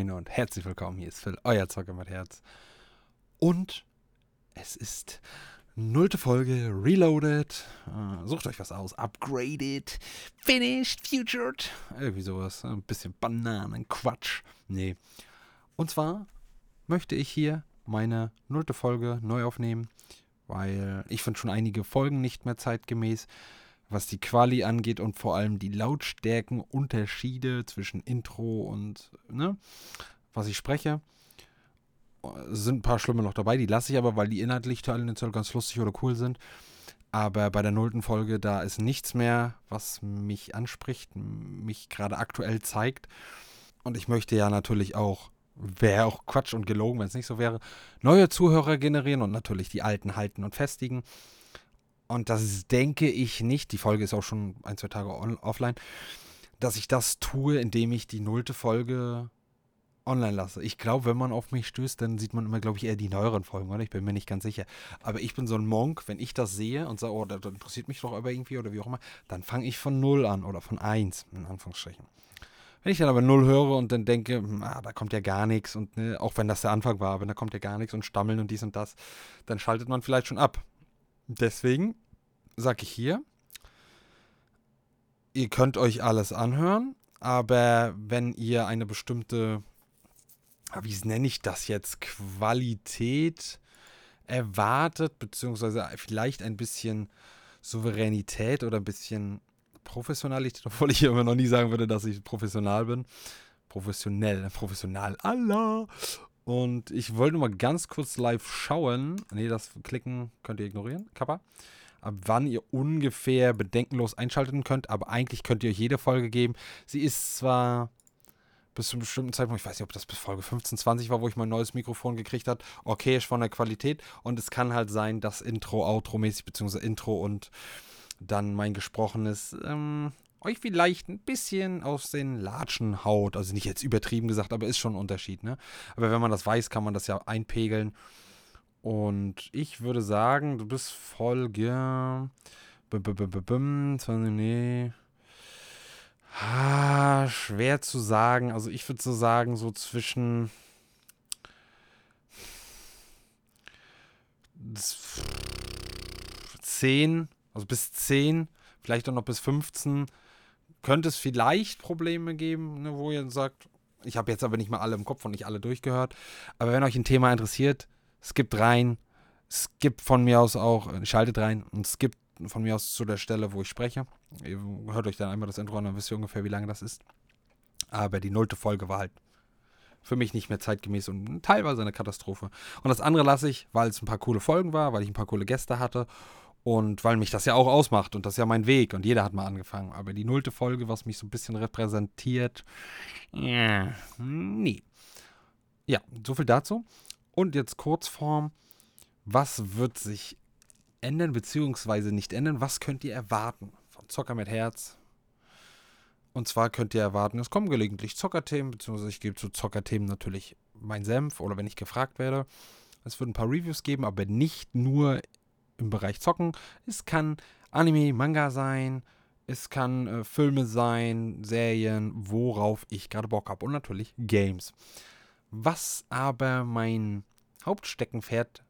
Moin und herzlich willkommen. Hier ist Phil, euer Zocker mit Herz. Und es ist nullte Folge, Reloaded. Äh, sucht euch was aus. Upgraded, Finished, Futured. Irgendwie sowas. Ein bisschen Bananenquatsch. Nee. Und zwar möchte ich hier meine nullte Folge neu aufnehmen, weil ich finde schon einige Folgen nicht mehr zeitgemäß was die Quali angeht und vor allem die Lautstärkenunterschiede zwischen Intro und ne, was ich spreche. Es sind ein paar Schlimme noch dabei, die lasse ich aber, weil die inhaltlich tendenziell ganz lustig oder cool sind. Aber bei der nullten Folge, da ist nichts mehr, was mich anspricht, mich gerade aktuell zeigt. Und ich möchte ja natürlich auch, wäre auch Quatsch und gelogen, wenn es nicht so wäre, neue Zuhörer generieren und natürlich die alten halten und festigen. Und das denke ich nicht, die Folge ist auch schon ein, zwei Tage on, offline, dass ich das tue, indem ich die nullte Folge online lasse. Ich glaube, wenn man auf mich stößt, dann sieht man immer, glaube ich, eher die neueren Folgen, oder? Ich bin mir nicht ganz sicher. Aber ich bin so ein Monk, wenn ich das sehe und sage, oh, das interessiert mich doch aber irgendwie oder wie auch immer, dann fange ich von null an oder von eins, in Anführungsstrichen. Wenn ich dann aber null höre und dann denke, hm, ah, da kommt ja gar nichts und ne, auch wenn das der Anfang war, aber da kommt ja gar nichts und stammeln und dies und das, dann schaltet man vielleicht schon ab. Deswegen sage ich hier, ihr könnt euch alles anhören, aber wenn ihr eine bestimmte, wie nenne ich das jetzt, Qualität erwartet, beziehungsweise vielleicht ein bisschen Souveränität oder ein bisschen Professionalität, obwohl ich immer noch nie sagen würde, dass ich professional bin. Professionell, professional, Allah. Und ich wollte nur mal ganz kurz live schauen. Ne, das Klicken könnt ihr ignorieren. Kappa ab wann ihr ungefähr bedenkenlos einschalten könnt, aber eigentlich könnt ihr euch jede Folge geben. Sie ist zwar bis zu einem bestimmten Zeitpunkt, ich weiß nicht, ob das bis Folge 15, 20 war, wo ich mein neues Mikrofon gekriegt habe, okay, ist von der Qualität und es kann halt sein, dass Intro, Outro-mäßig, beziehungsweise Intro und dann mein gesprochenes, ähm, euch vielleicht ein bisschen aus den Latschen haut. Also nicht jetzt übertrieben gesagt, aber ist schon ein Unterschied, ne? Aber wenn man das weiß, kann man das ja einpegeln. Und ich würde sagen, du bist Folge. Nee. Ah, schwer zu sagen. Also ich würde so sagen, so zwischen 10, also bis 10, vielleicht auch noch bis 15, könnte es vielleicht Probleme geben, ne, wo ihr sagt, ich habe jetzt aber nicht mal alle im Kopf und nicht alle durchgehört. Aber wenn euch ein Thema interessiert, skippt rein, skippt von mir aus auch, äh, schaltet rein und skippt von mir aus zu der Stelle, wo ich spreche. Ihr hört euch dann einmal das Intro an, dann wisst ihr ungefähr, wie lange das ist. Aber die nullte Folge war halt für mich nicht mehr zeitgemäß und teilweise eine Katastrophe. Und das andere lasse ich, weil es ein paar coole Folgen war, weil ich ein paar coole Gäste hatte und weil mich das ja auch ausmacht und das ist ja mein Weg und jeder hat mal angefangen. Aber die nullte Folge, was mich so ein bisschen repräsentiert, ja, nee. Ja, so viel dazu. Und jetzt Kurzform, was wird sich ändern beziehungsweise nicht ändern? Was könnt ihr erwarten von Zocker mit Herz? Und zwar könnt ihr erwarten, es kommen gelegentlich Zockerthemen, beziehungsweise ich gebe zu Zockerthemen natürlich mein Senf oder wenn ich gefragt werde. Es wird ein paar Reviews geben, aber nicht nur im Bereich Zocken. Es kann Anime, Manga sein, es kann äh, Filme sein, Serien, worauf ich gerade Bock habe. Und natürlich Games. Was aber mein Hauptsteckenpferd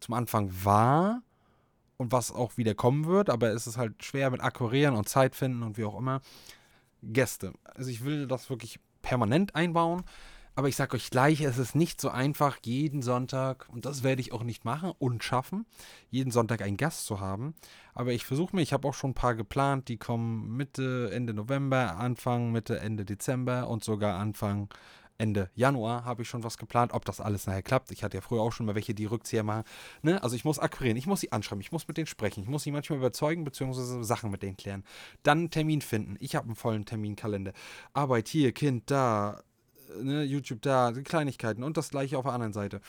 zum Anfang war und was auch wieder kommen wird, aber es ist halt schwer mit Akquirieren und Zeit finden und wie auch immer. Gäste. Also ich will das wirklich permanent einbauen, aber ich sage euch gleich, es ist nicht so einfach, jeden Sonntag, und das werde ich auch nicht machen und schaffen, jeden Sonntag einen Gast zu haben. Aber ich versuche mir, ich habe auch schon ein paar geplant, die kommen Mitte, Ende November, Anfang, Mitte, Ende Dezember und sogar Anfang Ende Januar habe ich schon was geplant, ob das alles nachher klappt. Ich hatte ja früher auch schon mal welche, die Rückzieher machen. Ne? Also ich muss akquirieren, ich muss sie anschreiben, ich muss mit denen sprechen, ich muss sie manchmal überzeugen, beziehungsweise Sachen mit denen klären. Dann einen Termin finden. Ich habe einen vollen Terminkalender. Arbeit hier, Kind da, ne, YouTube da, die Kleinigkeiten und das gleiche auf der anderen Seite.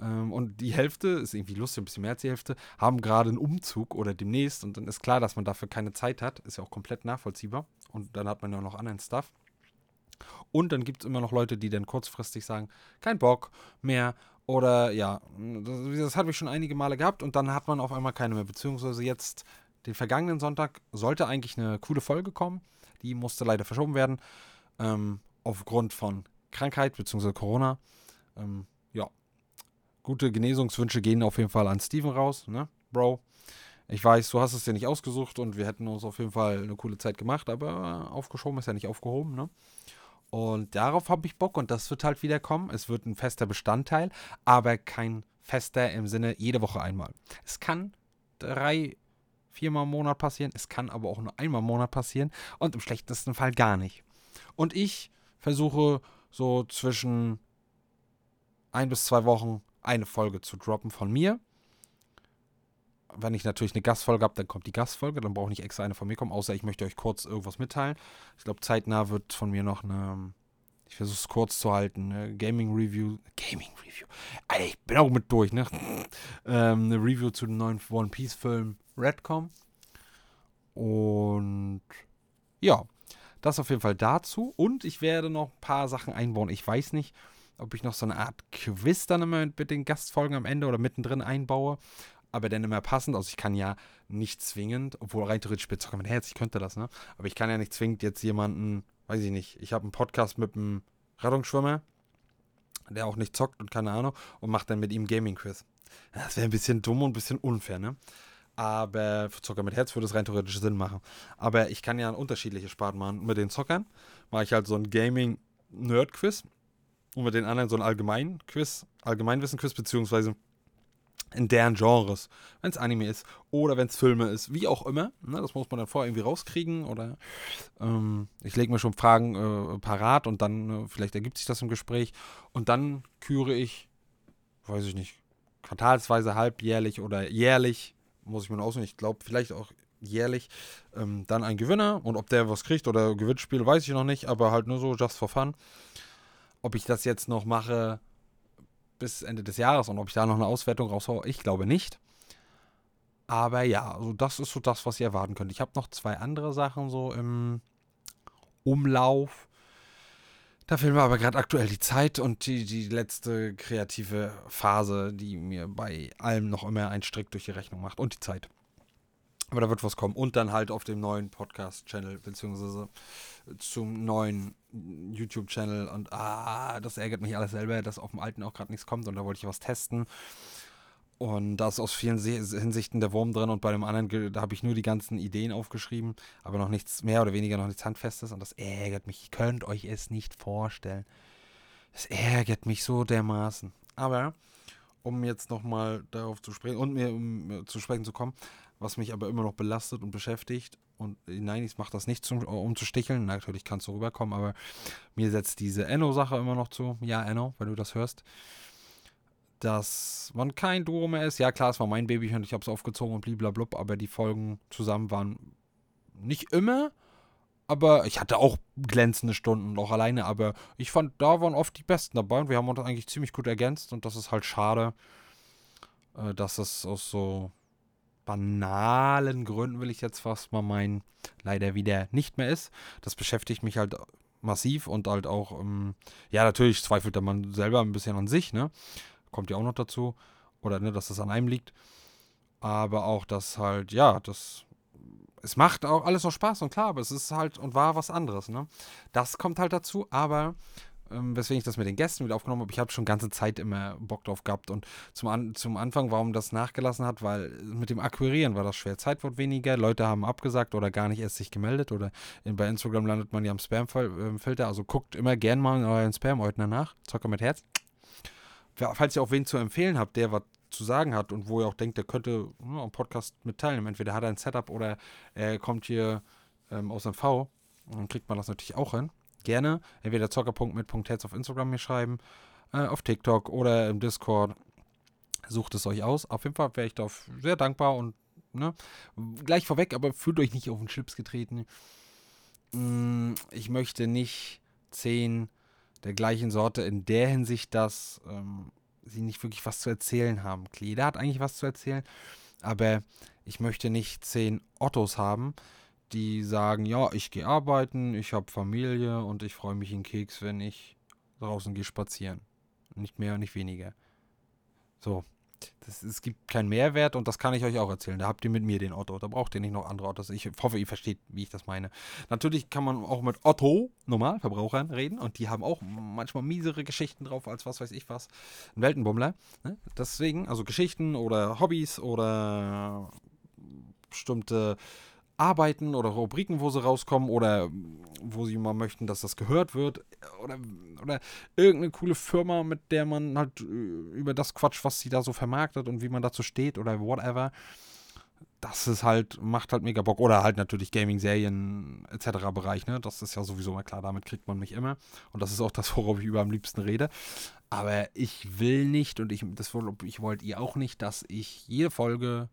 Ähm, und die Hälfte, ist irgendwie lustig, ein bisschen mehr als die Hälfte, haben gerade einen Umzug oder demnächst und dann ist klar, dass man dafür keine Zeit hat. Ist ja auch komplett nachvollziehbar. Und dann hat man ja noch anderen Stuff. Und dann gibt es immer noch Leute, die dann kurzfristig sagen, kein Bock mehr. Oder ja, das, das habe ich schon einige Male gehabt und dann hat man auf einmal keine mehr. Beziehungsweise jetzt, den vergangenen Sonntag, sollte eigentlich eine coole Folge kommen. Die musste leider verschoben werden. Ähm, aufgrund von Krankheit bzw. Corona. Ähm, ja, gute Genesungswünsche gehen auf jeden Fall an Steven raus, ne, Bro. Ich weiß, du hast es dir nicht ausgesucht und wir hätten uns auf jeden Fall eine coole Zeit gemacht, aber aufgeschoben ist ja nicht aufgehoben, ne? Und darauf habe ich Bock und das wird halt wieder kommen. Es wird ein fester Bestandteil, aber kein fester im Sinne jede Woche einmal. Es kann drei, viermal im Monat passieren, es kann aber auch nur einmal im Monat passieren und im schlechtesten Fall gar nicht. Und ich versuche so zwischen ein bis zwei Wochen eine Folge zu droppen von mir. Wenn ich natürlich eine Gastfolge habe, dann kommt die Gastfolge. Dann brauche ich nicht extra eine von mir kommen, außer ich möchte euch kurz irgendwas mitteilen. Ich glaube, zeitnah wird von mir noch eine, ich versuche es kurz zu halten, eine Gaming Review. Gaming Review. Alter, ich bin auch mit durch, ne? ähm, eine Review zu dem neuen One Piece Film Redcom. Und ja, das auf jeden Fall dazu. Und ich werde noch ein paar Sachen einbauen. Ich weiß nicht, ob ich noch so eine Art Quiz dann immer mit den Gastfolgen am Ende oder mittendrin einbaue. Aber dann immer passend. Also ich kann ja nicht zwingend, obwohl rein theoretisch spielt Zocker mit Herz, ich könnte das, ne? Aber ich kann ja nicht zwingend jetzt jemanden, weiß ich nicht, ich habe einen Podcast mit einem Rettungsschwimmer, der auch nicht zockt und keine Ahnung, und macht dann mit ihm Gaming-Quiz. Das wäre ein bisschen dumm und ein bisschen unfair, ne? Aber für Zocker mit Herz würde es rein theoretisch Sinn machen. Aber ich kann ja unterschiedliche Sparten machen. Mit den Zockern mache ich halt so ein Gaming-Nerd-Quiz und mit den anderen so ein Allgemein-Quiz, Allgemeinwissen-Quiz, beziehungsweise in deren Genres. Wenn es Anime ist oder wenn es Filme ist, wie auch immer. Ne, das muss man dann vorher irgendwie rauskriegen oder ähm, ich lege mir schon Fragen äh, parat und dann äh, vielleicht ergibt sich das im Gespräch und dann küre ich, weiß ich nicht, quartalsweise, halbjährlich oder jährlich muss ich mir noch aussuchen, ich glaube vielleicht auch jährlich, ähm, dann ein Gewinner und ob der was kriegt oder Gewinnspiel, weiß ich noch nicht, aber halt nur so just for fun. Ob ich das jetzt noch mache bis Ende des Jahres und ob ich da noch eine Auswertung raushaue, ich glaube nicht. Aber ja, also das ist so das, was ihr erwarten könnt. Ich habe noch zwei andere Sachen so im Umlauf. Da fehlt mir aber gerade aktuell die Zeit und die, die letzte kreative Phase, die mir bei allem noch immer einen Strick durch die Rechnung macht und die Zeit. Aber da wird was kommen. Und dann halt auf dem neuen Podcast-Channel, beziehungsweise zum neuen YouTube-Channel. Und ah, das ärgert mich alles selber, dass auf dem alten auch gerade nichts kommt. Und da wollte ich was testen. Und da ist aus vielen Hinsichten der Wurm drin und bei dem anderen, da habe ich nur die ganzen Ideen aufgeschrieben, aber noch nichts, mehr oder weniger noch nichts Handfestes und das ärgert mich. Ihr könnt euch es nicht vorstellen. Es ärgert mich so dermaßen. Aber, um jetzt nochmal darauf zu sprechen und mir um zu sprechen zu kommen, was mich aber immer noch belastet und beschäftigt, und nein, ich mache das nicht, zum, um zu sticheln, natürlich kannst du rüberkommen, aber mir setzt diese Enno-Sache immer noch zu. Ja, Enno, wenn du das hörst dass man kein Duo mehr ist. Ja, klar, es war mein Baby und ich habe es aufgezogen und blablabla, aber die Folgen zusammen waren nicht immer. Aber ich hatte auch glänzende Stunden, auch alleine. Aber ich fand, da waren oft die Besten dabei und wir haben uns eigentlich ziemlich gut ergänzt. Und das ist halt schade, äh, dass es aus so banalen Gründen, will ich jetzt fast mal meinen, leider wieder nicht mehr ist. Das beschäftigt mich halt massiv und halt auch, ähm, ja, natürlich zweifelt der Mann selber ein bisschen an sich, ne? Kommt ja auch noch dazu. Oder ne, dass das an einem liegt. Aber auch, dass halt, ja, das. Es macht auch alles noch Spaß und klar, aber es ist halt und war was anderes, ne? Das kommt halt dazu, aber ähm, weswegen ich das mit den Gästen wieder aufgenommen habe, ich habe schon ganze Zeit immer Bock drauf gehabt. Und zum, An zum Anfang, warum das nachgelassen hat, weil mit dem Akquirieren war das schwer. Zeit wird weniger, Leute haben abgesagt oder gar nicht erst sich gemeldet oder in, bei Instagram landet man ja am Spam-Filter. Also guckt immer gern mal in euren Spam-Ordner nach. Zocker mit Herz falls ihr auch wen zu empfehlen habt, der was zu sagen hat und wo ihr auch denkt, der könnte ja, am Podcast mit teilnehmen. Entweder hat er ein Setup oder er kommt hier ähm, aus MV. dann kriegt man das natürlich auch hin. Gerne entweder zocker.mit.herz auf Instagram mir schreiben, äh, auf TikTok oder im Discord. Sucht es euch aus. Auf jeden Fall wäre ich da sehr dankbar und ne, gleich vorweg, aber fühlt euch nicht auf den Chips getreten. Mm, ich möchte nicht zehn der gleichen Sorte in der Hinsicht, dass ähm, sie nicht wirklich was zu erzählen haben. Jeder hat eigentlich was zu erzählen, aber ich möchte nicht zehn Ottos haben, die sagen, ja, ich gehe arbeiten, ich habe Familie und ich freue mich in Keks, wenn ich draußen gehe spazieren. Nicht mehr, nicht weniger. So. Das, es gibt keinen Mehrwert und das kann ich euch auch erzählen. Da habt ihr mit mir den Otto. Da braucht ihr nicht noch andere Ottos. Ich hoffe, ihr versteht, wie ich das meine. Natürlich kann man auch mit Otto, normal, Verbrauchern reden und die haben auch manchmal miesere Geschichten drauf als was weiß ich was. Ein Weltenbummler. Ne? Deswegen, also Geschichten oder Hobbys oder bestimmte Arbeiten oder Rubriken, wo sie rauskommen oder wo sie mal möchten, dass das gehört wird oder, oder irgendeine coole Firma, mit der man halt äh, über das Quatsch, was sie da so vermarktet und wie man dazu steht oder whatever. Das ist halt, macht halt mega Bock. Oder halt natürlich Gaming, Serien etc. Bereich, ne? Das ist ja sowieso mal klar, damit kriegt man mich immer. Und das ist auch das, worauf ich über am liebsten rede. Aber ich will nicht und ich, das ich wollt ihr auch nicht, dass ich jede Folge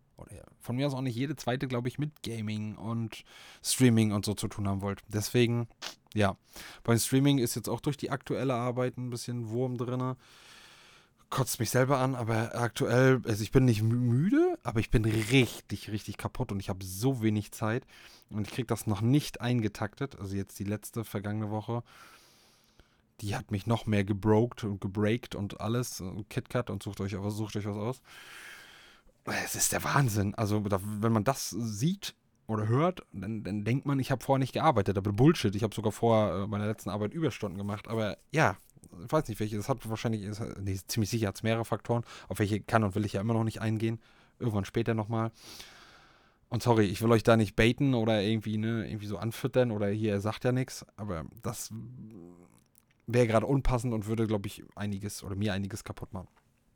von mir aus auch nicht jede zweite, glaube ich, mit Gaming und Streaming und so zu tun haben wollt. Deswegen, ja, beim Streaming ist jetzt auch durch die aktuelle Arbeit ein bisschen Wurm drin. Kotzt mich selber an, aber aktuell, also ich bin nicht müde, aber ich bin richtig, richtig kaputt und ich habe so wenig Zeit und ich kriege das noch nicht eingetaktet. Also jetzt die letzte vergangene Woche die hat mich noch mehr gebroked und gebreakt und alles. KitKat und sucht euch, sucht euch was aus. Es ist der Wahnsinn. Also, wenn man das sieht oder hört, dann, dann denkt man, ich habe vorher nicht gearbeitet. Aber Bullshit. Ich habe sogar vor äh, meiner letzten Arbeit Überstunden gemacht. Aber ja, ich weiß nicht welche. Das hat wahrscheinlich, ist, nee, ziemlich sicher hat es mehrere Faktoren. Auf welche kann und will ich ja immer noch nicht eingehen. Irgendwann später nochmal. Und sorry, ich will euch da nicht baiten oder irgendwie, ne, irgendwie so anfüttern oder hier, er sagt ja nichts. Aber das wäre gerade unpassend und würde, glaube ich, einiges oder mir einiges kaputt machen.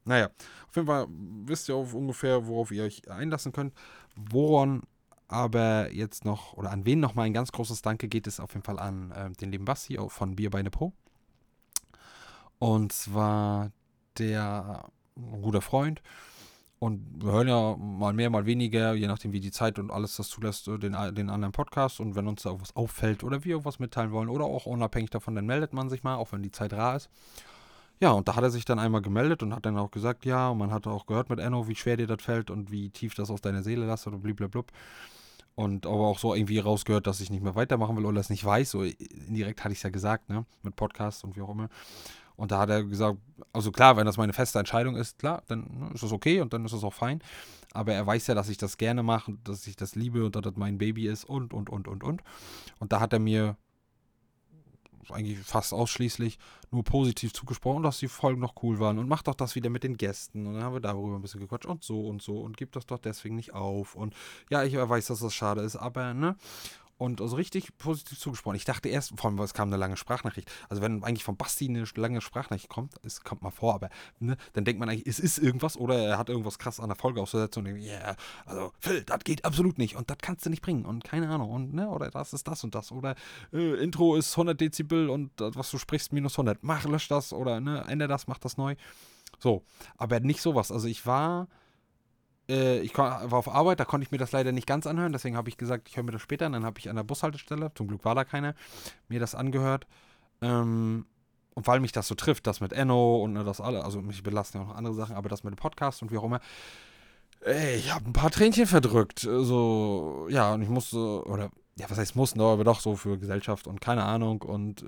Naja, auf jeden Fall wisst ihr ungefähr, worauf ihr euch einlassen könnt. Woran aber jetzt noch, oder an wen nochmal ein ganz großes Danke geht, ist auf jeden Fall an äh, den lieben Basti von Bierbeine Pro. Und zwar der ein guter Freund. Und wir hören ja mal mehr, mal weniger, je nachdem wie die Zeit und alles das zulässt, den, den anderen Podcast. Und wenn uns da irgendwas auffällt oder wir irgendwas mitteilen wollen oder auch unabhängig davon, dann meldet man sich mal, auch wenn die Zeit rar ist. Ja, und da hat er sich dann einmal gemeldet und hat dann auch gesagt, ja, und man hat auch gehört mit Enno, wie schwer dir das fällt und wie tief das aus deiner Seele lasst oder blablabla. Und aber auch so irgendwie rausgehört, dass ich nicht mehr weitermachen will oder es nicht weiß. So indirekt hatte ich es ja gesagt, ne? Mit Podcast und wie auch immer. Und da hat er gesagt, also klar, wenn das meine feste Entscheidung ist, klar, dann ne, ist das okay und dann ist das auch fein. Aber er weiß ja, dass ich das gerne mache, dass ich das liebe und dass das mein Baby ist und, und, und, und, und. Und da hat er mir eigentlich fast ausschließlich nur positiv zugesprochen, dass die Folgen noch cool waren und mach doch das wieder mit den Gästen. Und dann haben wir darüber ein bisschen gequatscht und so und so und gib das doch deswegen nicht auf. Und ja, ich weiß, dass das schade ist, aber ne? Und so richtig positiv zugesprochen. Ich dachte erst, vor allem, es kam eine lange Sprachnachricht. Also, wenn eigentlich von Basti eine lange Sprachnachricht kommt, es kommt mal vor, aber ne, dann denkt man eigentlich, es ist irgendwas oder er hat irgendwas krass an der Folge ausgesetzt und denkt, ja, yeah, also Phil, das geht absolut nicht und das kannst du nicht bringen und keine Ahnung und ne, oder das ist das und das oder äh, Intro ist 100 Dezibel und das, was du sprichst, minus 100. Mach, lösch das oder ne, ändere das, mach das neu. So, aber nicht sowas. Also, ich war äh, ich war auf Arbeit, da konnte ich mir das leider nicht ganz anhören, deswegen habe ich gesagt, ich höre mir das später an. Dann habe ich an der Bushaltestelle, zum Glück war da keiner, mir das angehört. Ähm, und weil mich das so trifft, das mit Enno und ne, das alle, also mich belasten ja auch noch andere Sachen, aber das mit dem Podcast und wie auch immer, ey, ich habe ein paar Tränchen verdrückt. So, ja, und ich musste, oder ja, was heißt mussten, aber doch so für Gesellschaft und keine Ahnung und äh,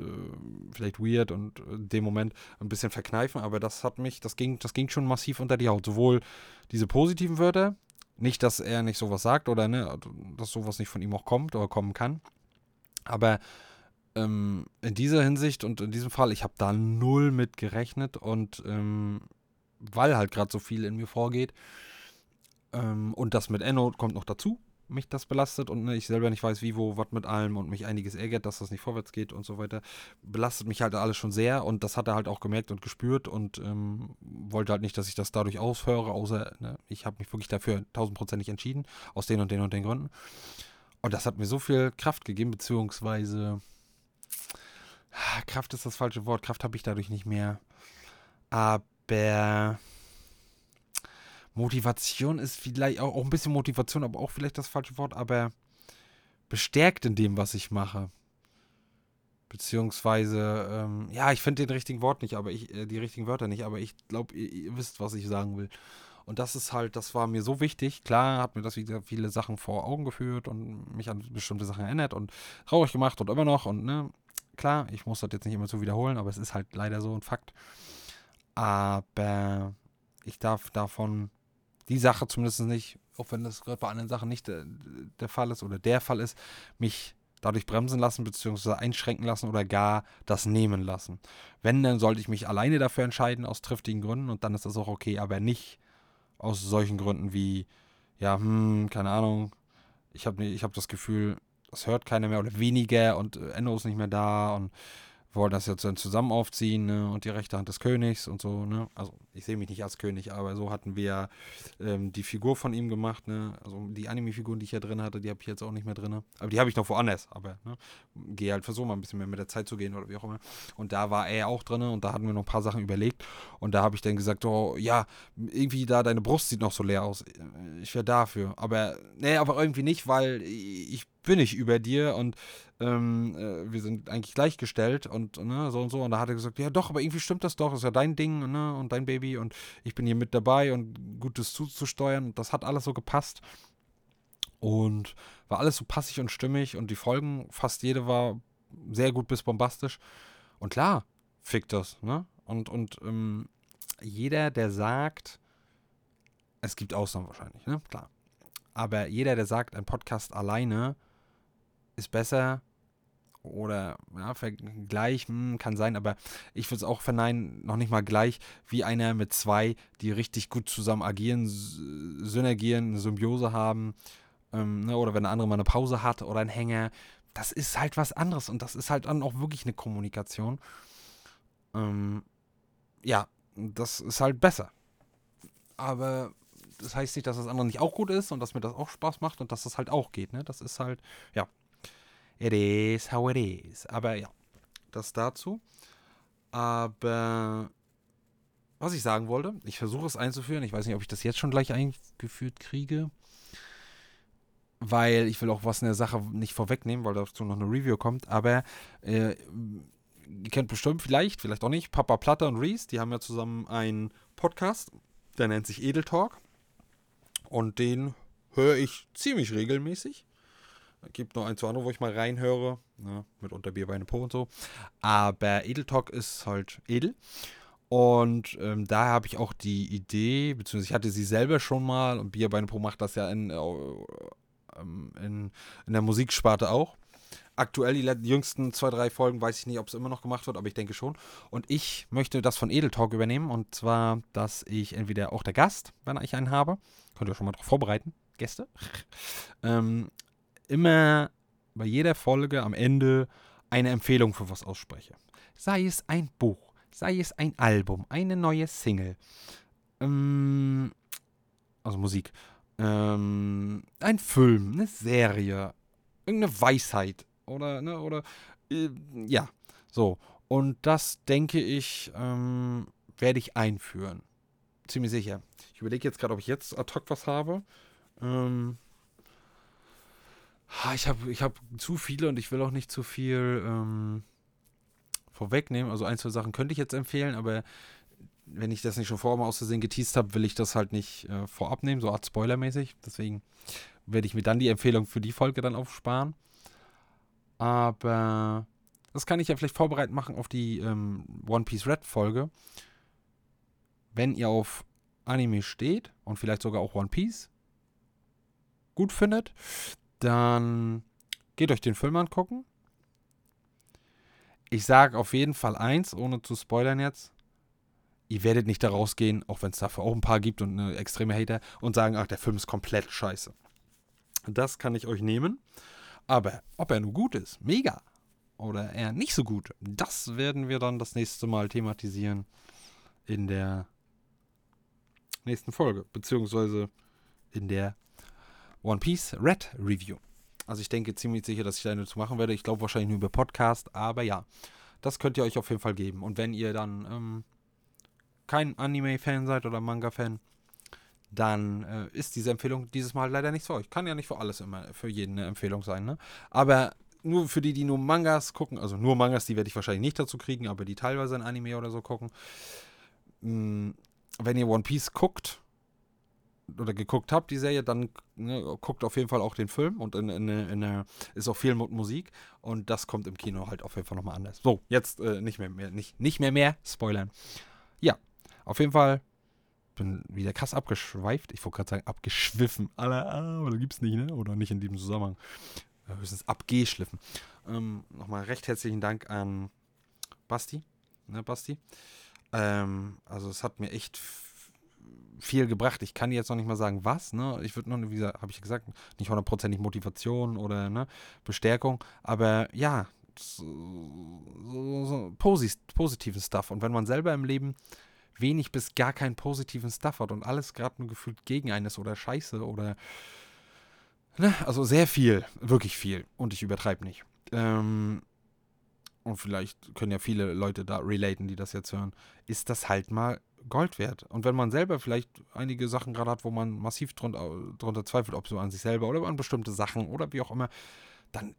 vielleicht weird und in äh, dem Moment ein bisschen verkneifen, aber das hat mich, das ging, das ging schon massiv unter die Haut. Sowohl diese positiven Wörter, nicht, dass er nicht sowas sagt oder ne, dass sowas nicht von ihm auch kommt oder kommen kann, aber ähm, in dieser Hinsicht und in diesem Fall, ich habe da null mit gerechnet und ähm, weil halt gerade so viel in mir vorgeht ähm, und das mit Enno kommt noch dazu, mich das belastet und ne, ich selber nicht weiß, wie, wo, was mit allem und mich einiges ärgert, dass das nicht vorwärts geht und so weiter, belastet mich halt alles schon sehr und das hat er halt auch gemerkt und gespürt und ähm, wollte halt nicht, dass ich das dadurch aushöre, außer ne, ich habe mich wirklich dafür tausendprozentig entschieden, aus den und den und den Gründen. Und das hat mir so viel Kraft gegeben, beziehungsweise Kraft ist das falsche Wort, Kraft habe ich dadurch nicht mehr. Aber Motivation ist vielleicht auch, auch ein bisschen Motivation, aber auch vielleicht das falsche Wort, aber bestärkt in dem, was ich mache. Beziehungsweise, ähm, ja, ich finde den richtigen Wort nicht, aber ich, äh, die richtigen Wörter nicht, aber ich glaube, ihr, ihr, wisst, was ich sagen will. Und das ist halt, das war mir so wichtig. Klar hat mir das wieder viele Sachen vor Augen geführt und mich an bestimmte Sachen erinnert und traurig gemacht und immer noch. Und ne, klar, ich muss das jetzt nicht immer so wiederholen, aber es ist halt leider so ein Fakt. Aber ich darf davon die Sache zumindest nicht, auch wenn das gerade bei anderen Sachen nicht der, der Fall ist oder der Fall ist, mich dadurch bremsen lassen, beziehungsweise einschränken lassen oder gar das nehmen lassen. Wenn, dann sollte ich mich alleine dafür entscheiden, aus triftigen Gründen und dann ist das auch okay, aber nicht aus solchen Gründen wie, ja, hm, keine Ahnung, ich habe ich hab das Gefühl, das hört keiner mehr oder weniger und Enno ist nicht mehr da und wollen das jetzt dann zusammen aufziehen ne? und die rechte Hand des Königs und so. Ne? Also ich sehe mich nicht als König, aber so hatten wir ähm, die Figur von ihm gemacht. Ne? Also die Anime-Figuren, die ich ja drin hatte, die habe ich jetzt auch nicht mehr drin. Aber die habe ich noch woanders. Aber ne? gehe halt versuchen, mal ein bisschen mehr mit der Zeit zu gehen oder wie auch immer. Und da war er auch drin und da hatten wir noch ein paar Sachen überlegt. Und da habe ich dann gesagt, oh ja, irgendwie da deine Brust sieht noch so leer aus. Ich wäre dafür. Aber nee, aber irgendwie nicht, weil ich bin nicht über dir und ähm, äh, wir sind eigentlich gleichgestellt und ne, so und so. Und da hat er gesagt, ja doch, aber irgendwie stimmt das doch, ist ja dein Ding ne, und dein Baby und ich bin hier mit dabei und Gutes zuzusteuern. Das hat alles so gepasst. Und war alles so passig und stimmig und die Folgen, fast jede war sehr gut bis bombastisch. Und klar, fickt das, ne? Und, und ähm, jeder, der sagt, es gibt Ausnahmen wahrscheinlich, ne? Klar. Aber jeder, der sagt, ein Podcast alleine ist besser oder ja, gleich, hm, kann sein, aber ich würde es auch verneinen, noch nicht mal gleich wie einer mit zwei, die richtig gut zusammen agieren, synergieren, eine Symbiose haben. Ähm, ne, oder wenn der andere mal eine Pause hat oder einen Hänger. Das ist halt was anderes und das ist halt dann auch wirklich eine Kommunikation. Ähm, ja, das ist halt besser. Aber das heißt nicht, dass das andere nicht auch gut ist und dass mir das auch Spaß macht und dass das halt auch geht. Ne? Das ist halt, ja, It is how it is. Aber ja, das dazu. Aber was ich sagen wollte, ich versuche es einzuführen. Ich weiß nicht, ob ich das jetzt schon gleich eingeführt kriege. Weil ich will auch was in der Sache nicht vorwegnehmen, weil dazu noch eine Review kommt. Aber äh, ihr kennt bestimmt vielleicht, vielleicht auch nicht, Papa Platter und Reese. Die haben ja zusammen einen Podcast. Der nennt sich Edel Talk. Und den höre ich ziemlich regelmäßig. Gibt noch ein, zwei andere, wo ich mal reinhöre. Ne? Mitunter Bier, Weine, Po und so. Aber Edel Talk ist halt edel. Und ähm, da habe ich auch die Idee, beziehungsweise ich hatte sie selber schon mal, und Bier, Beine, Po macht das ja in, äh, in, in der Musiksparte auch. Aktuell die jüngsten zwei, drei Folgen weiß ich nicht, ob es immer noch gemacht wird, aber ich denke schon. Und ich möchte das von Edel Talk übernehmen. Und zwar, dass ich entweder auch der Gast, wenn ich einen habe, könnt ihr schon mal darauf vorbereiten, Gäste, ähm, immer bei jeder Folge am Ende eine Empfehlung für was ausspreche. Sei es ein Buch, sei es ein Album, eine neue Single, ähm, also Musik, ähm, ein Film, eine Serie, irgendeine Weisheit oder, ne, oder, äh, ja, so. Und das, denke ich, ähm, werde ich einführen. Ziemlich sicher. Ich überlege jetzt gerade, ob ich jetzt ad hoc was habe. Ähm, ich habe ich hab zu viele und ich will auch nicht zu viel ähm, vorwegnehmen. Also ein, zwei Sachen könnte ich jetzt empfehlen, aber wenn ich das nicht schon vorher mal aus Versehen geteased habe, will ich das halt nicht äh, vorab nehmen, so Art Spoilermäßig. Deswegen werde ich mir dann die Empfehlung für die Folge dann aufsparen. Aber das kann ich ja vielleicht vorbereitet machen auf die ähm, One Piece Red Folge. Wenn ihr auf Anime steht und vielleicht sogar auch One Piece gut findet, dann geht euch den Film angucken. Ich sage auf jeden Fall eins, ohne zu spoilern jetzt. Ihr werdet nicht da rausgehen, auch wenn es dafür auch ein paar gibt und eine extreme Hater, und sagen, ach, der Film ist komplett scheiße. Das kann ich euch nehmen. Aber ob er nun gut ist, mega. Oder er nicht so gut, das werden wir dann das nächste Mal thematisieren in der nächsten Folge. Beziehungsweise in der One Piece Red Review. Also ich denke ziemlich sicher, dass ich da eine zu machen werde. Ich glaube wahrscheinlich nur über Podcast, aber ja, das könnt ihr euch auf jeden Fall geben. Und wenn ihr dann ähm, kein Anime-Fan seid oder Manga-Fan, dann äh, ist diese Empfehlung dieses Mal leider nicht für euch. Kann ja nicht für alles immer, für jeden eine Empfehlung sein, ne? Aber nur für die, die nur Mangas gucken, also nur Mangas, die werde ich wahrscheinlich nicht dazu kriegen, aber die teilweise ein Anime oder so gucken. Mh, wenn ihr One Piece guckt oder geguckt habt, die Serie, dann ne, guckt auf jeden Fall auch den Film und in, in, in, in, ist auch viel mit Musik und das kommt im Kino halt auf jeden Fall nochmal anders. So, jetzt äh, nicht mehr, mehr nicht, nicht mehr mehr spoilern. Ja, auf jeden Fall bin wieder krass abgeschweift. Ich wollte gerade sagen, abgeschwiffen. Aller, ah, aber gibt's nicht, ne? Oder nicht in diesem Zusammenhang. Höchstens abgeschliffen. Ähm, Nochmal recht herzlichen Dank an Basti. Ne, Basti. Ähm, also es hat mir echt viel gebracht. Ich kann jetzt noch nicht mal sagen, was. Ne? Ich würde noch, wie habe ich gesagt, nicht hundertprozentig Motivation oder ne, Bestärkung. Aber ja, so, so, so positiven Stuff. Und wenn man selber im Leben wenig bis gar keinen positiven Stuff hat und alles gerade nur gefühlt gegen einen ist oder scheiße oder. Ne? Also sehr viel, wirklich viel. Und ich übertreibe nicht. Ähm, und vielleicht können ja viele Leute da relaten, die das jetzt hören, ist das halt mal Gold wert. Und wenn man selber vielleicht einige Sachen gerade hat, wo man massiv drunter, drunter zweifelt, ob so an sich selber oder an bestimmte Sachen oder wie auch immer, dann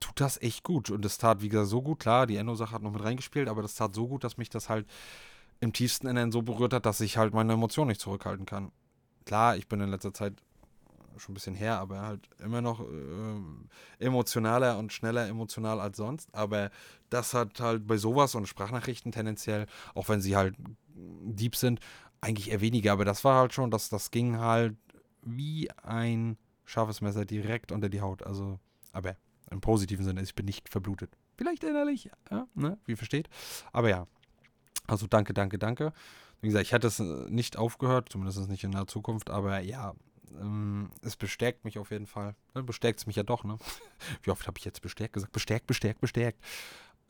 tut das echt gut. Und das tat, wie gesagt, so gut. Klar, die Enno-Sache hat noch mit reingespielt, aber das tat so gut, dass mich das halt im tiefsten Inneren so berührt hat, dass ich halt meine Emotionen nicht zurückhalten kann. Klar, ich bin in letzter Zeit schon ein bisschen her, aber halt immer noch äh, emotionaler und schneller emotional als sonst. Aber das hat halt bei sowas und Sprachnachrichten tendenziell, auch wenn sie halt deep sind, eigentlich eher weniger. Aber das war halt schon, das, das ging halt wie ein scharfes Messer direkt unter die Haut. Also, aber im positiven Sinne, ich bin nicht verblutet. Vielleicht innerlich, ja, ne, wie versteht. Aber ja, also danke, danke, danke. Wie gesagt, ich hätte es nicht aufgehört, zumindest nicht in der Zukunft, aber ja, ähm, es bestärkt mich auf jeden Fall. Ne, bestärkt es mich ja doch, ne? Wie oft habe ich jetzt bestärkt gesagt? Bestärkt, bestärkt, bestärkt.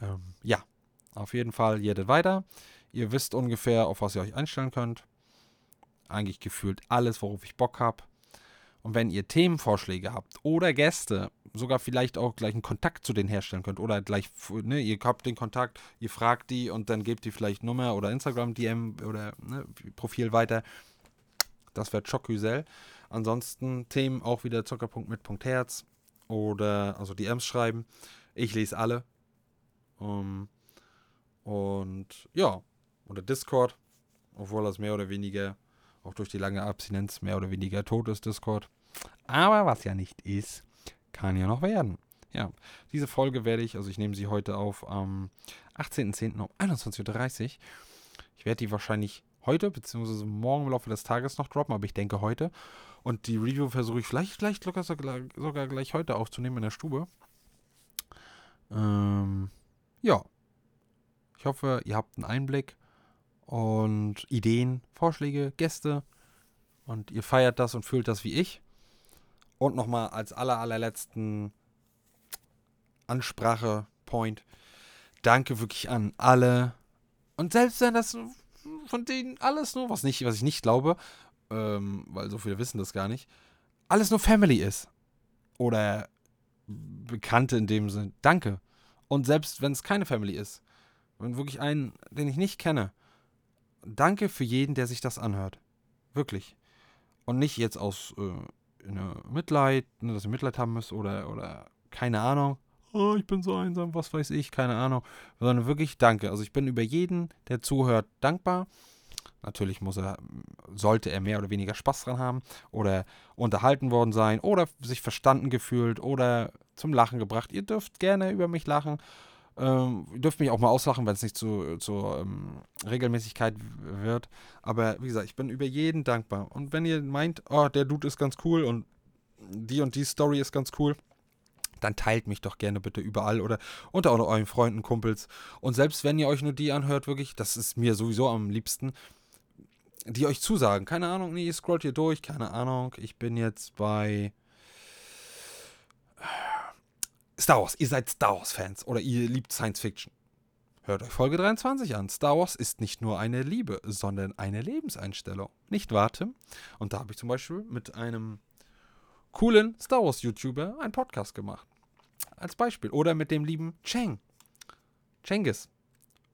Ähm, ja, auf jeden Fall jedet weiter. Ihr wisst ungefähr, auf was ihr euch einstellen könnt. Eigentlich gefühlt alles, worauf ich Bock habe. Und wenn ihr Themenvorschläge habt oder Gäste, sogar vielleicht auch gleich einen Kontakt zu denen herstellen könnt oder gleich, ne, ihr habt den Kontakt, ihr fragt die und dann gebt die vielleicht Nummer oder Instagram, DM oder ne, Profil weiter. Das wäre Chocusel. Ansonsten Themen auch wieder Zucker.mit.herz oder also DMs schreiben. Ich lese alle. Um, und ja, oder Discord, obwohl das mehr oder weniger auch durch die lange Abstinenz mehr oder weniger tot ist, Discord. Aber was ja nicht ist, kann ja noch werden. Ja, diese Folge werde ich, also ich nehme sie heute auf am 18.10. um 21.30 Uhr. Ich werde die wahrscheinlich heute, beziehungsweise morgen im Laufe des Tages noch droppen, aber ich denke heute. Und die Review versuche ich vielleicht, vielleicht sogar, sogar gleich heute aufzunehmen in der Stube. Ähm, ja. Ich hoffe, ihr habt einen Einblick und Ideen, Vorschläge, Gäste. Und ihr feiert das und fühlt das wie ich. Und nochmal als aller, allerletzten Ansprache-Point. Danke wirklich an alle. Und selbst wenn das von denen alles nur, was, nicht, was ich nicht glaube, ähm, weil so viele wissen das gar nicht, alles nur Family ist. Oder Bekannte in dem Sinn. Danke. Und selbst wenn es keine Family ist, wenn wirklich einen, den ich nicht kenne, danke für jeden, der sich das anhört. Wirklich. Und nicht jetzt aus äh, Mitleid, ne, dass ihr Mitleid haben müsst oder, oder keine Ahnung. Oh, ich bin so einsam, was weiß ich, keine Ahnung. Sondern wirklich danke. Also ich bin über jeden, der zuhört, dankbar. Natürlich muss er, sollte er mehr oder weniger Spaß dran haben oder unterhalten worden sein oder sich verstanden gefühlt oder zum Lachen gebracht. Ihr dürft gerne über mich lachen. Ähm, ihr dürft mich auch mal auslachen, wenn es nicht zu, zu ähm, Regelmäßigkeit wird. Aber wie gesagt, ich bin über jeden dankbar. Und wenn ihr meint, oh, der Dude ist ganz cool und die und die Story ist ganz cool, dann teilt mich doch gerne bitte überall oder unter euren Freunden, Kumpels. Und selbst wenn ihr euch nur die anhört, wirklich, das ist mir sowieso am liebsten, die euch zusagen. Keine Ahnung, nee, ihr scrollt hier durch, keine Ahnung. Ich bin jetzt bei Star Wars. Ihr seid Star Wars-Fans oder ihr liebt Science Fiction. Hört euch Folge 23 an. Star Wars ist nicht nur eine Liebe, sondern eine Lebenseinstellung. Nicht warte. Und da habe ich zum Beispiel mit einem coolen Star Wars-YouTuber einen Podcast gemacht. Als Beispiel. Oder mit dem lieben Cheng. Cengiz.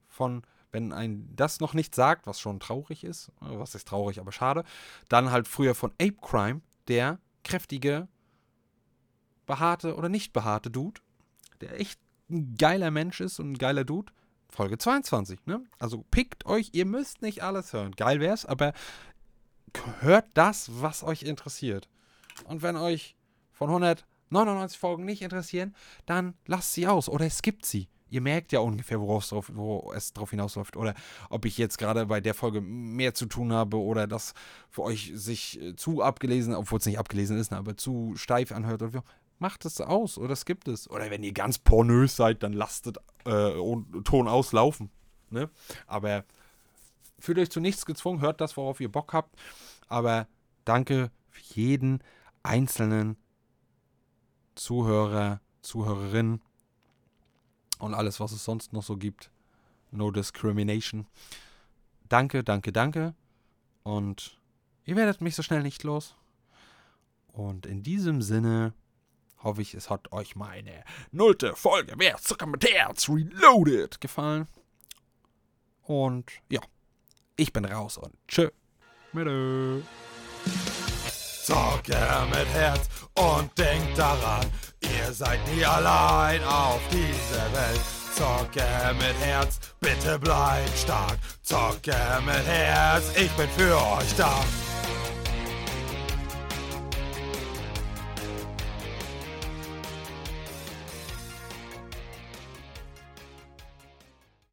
Von wenn ein das noch nicht sagt, was schon traurig ist, was ist traurig, aber schade, dann halt früher von Ape Crime, der kräftige, behaarte oder nicht behaarte Dude, der echt ein geiler Mensch ist und ein geiler Dude. Folge 22, ne? Also pickt euch, ihr müsst nicht alles hören. Geil wär's, aber hört das, was euch interessiert. Und wenn euch von 199 Folgen nicht interessieren, dann lasst sie aus oder skippt sie. Ihr merkt ja ungefähr, worauf drauf, wo es drauf hinausläuft. Oder ob ich jetzt gerade bei der Folge mehr zu tun habe oder das für euch sich äh, zu abgelesen, obwohl es nicht abgelesen ist, ne, aber zu steif anhört. Macht es aus oder skippt es. Oder wenn ihr ganz pornös seid, dann lasst äh, Ton auslaufen. Ne? Aber fühlt euch zu nichts gezwungen, hört das, worauf ihr Bock habt. Aber danke für jeden einzelnen Zuhörer, Zuhörerin und alles, was es sonst noch so gibt. No discrimination. Danke, danke, danke. Und ihr werdet mich so schnell nicht los. Und in diesem Sinne hoffe ich, es hat euch meine nullte Folge Wer Zucker mit Herz Reloaded gefallen. Und ja, ich bin raus und tschö. Mitte. Zocke mit Herz und denkt daran, ihr seid nie allein auf dieser Welt. Zocke mit Herz, bitte bleibt stark. Zocke mit Herz, ich bin für euch da.